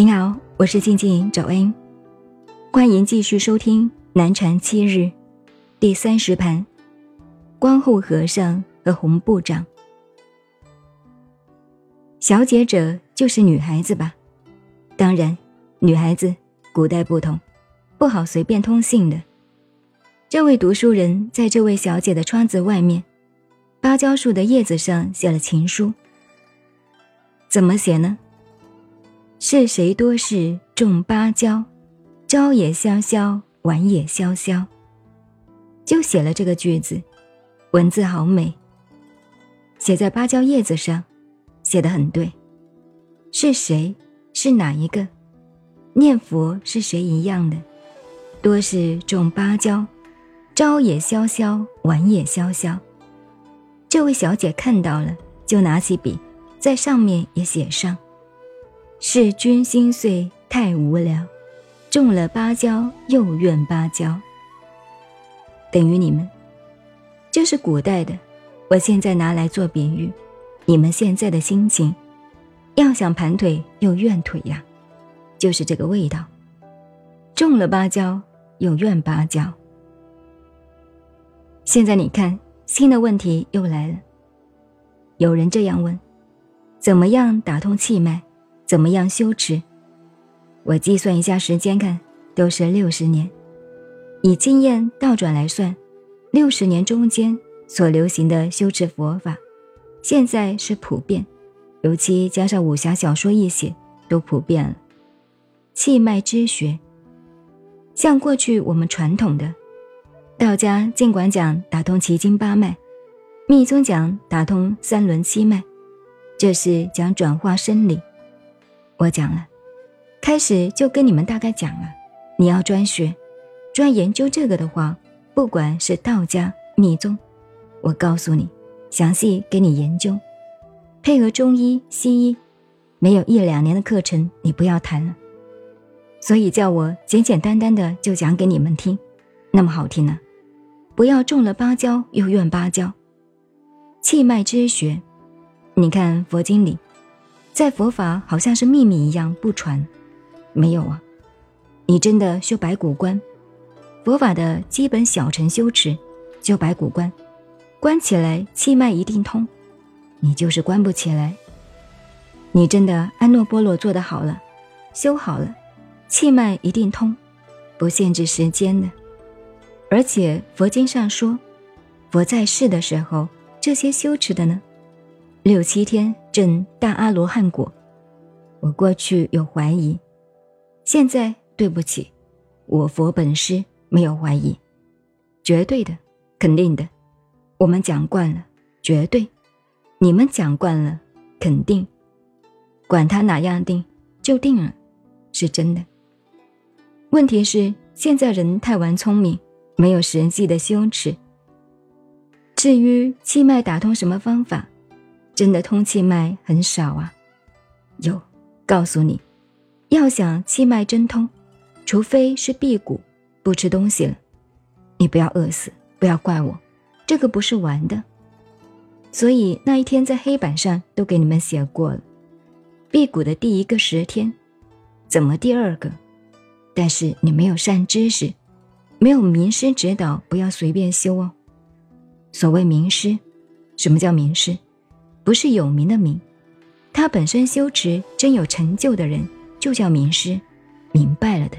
您好，我是静静找恩，欢迎继续收听《南禅七日》第三十盘：光后和尚和红部长。小姐者就是女孩子吧？当然，女孩子古代不同，不好随便通信的。这位读书人在这位小姐的窗子外面，芭蕉树的叶子上写了情书。怎么写呢？是谁多事种芭蕉，朝也萧萧，晚也萧萧。就写了这个句子，文字好美。写在芭蕉叶子上，写得很对。是谁？是哪一个？念佛是谁一样的？多是种芭蕉，朝也萧萧，晚也萧萧。这位小姐看到了，就拿起笔，在上面也写上。是君心碎太无聊，种了芭蕉又怨芭蕉。等于你们，这是古代的，我现在拿来做比喻，你们现在的心情，要想盘腿又怨腿呀，就是这个味道。种了芭蕉又怨芭蕉。现在你看，新的问题又来了。有人这样问：怎么样打通气脉？怎么样修持？我计算一下时间，看都是六十年。以经验倒转来算，六十年中间所流行的修持佛法，现在是普遍，尤其加上武侠小说一写，都普遍了。气脉之学，像过去我们传统的道家，尽管讲打通奇经八脉，密宗讲打通三轮七脉，这是讲转化生理。我讲了，开始就跟你们大概讲了。你要专学、专研究这个的话，不管是道家、密宗，我告诉你，详细给你研究，配合中医、西医，没有一两年的课程，你不要谈了。所以叫我简简单单的就讲给你们听，那么好听呢？不要种了芭蕉又怨芭蕉，气脉之学，你看佛经里。在佛法好像是秘密一样不传，没有啊！你真的修白骨观，佛法的基本小乘修持，修白骨观，关起来气脉一定通，你就是关不起来。你真的安诺波罗做得好了，修好了，气脉一定通，不限制时间的。而且佛经上说，佛在世的时候，这些修持的呢？六七天证大阿罗汉果，我过去有怀疑，现在对不起，我佛本师没有怀疑，绝对的，肯定的，我们讲惯了，绝对，你们讲惯了，肯定，管他哪样定，就定了，是真的。问题是现在人太玩聪明，没有实际的羞耻。至于气脉打通什么方法？真的通气脉很少啊，有，告诉你，要想气脉真通，除非是辟谷，不吃东西了。你不要饿死，不要怪我，这个不是玩的。所以那一天在黑板上都给你们写过了，辟谷的第一个十天，怎么第二个？但是你没有善知识，没有名师指导，不要随便修哦。所谓名师，什么叫名师？不是有名的名，他本身修持真有成就的人，就叫名师，明白了的。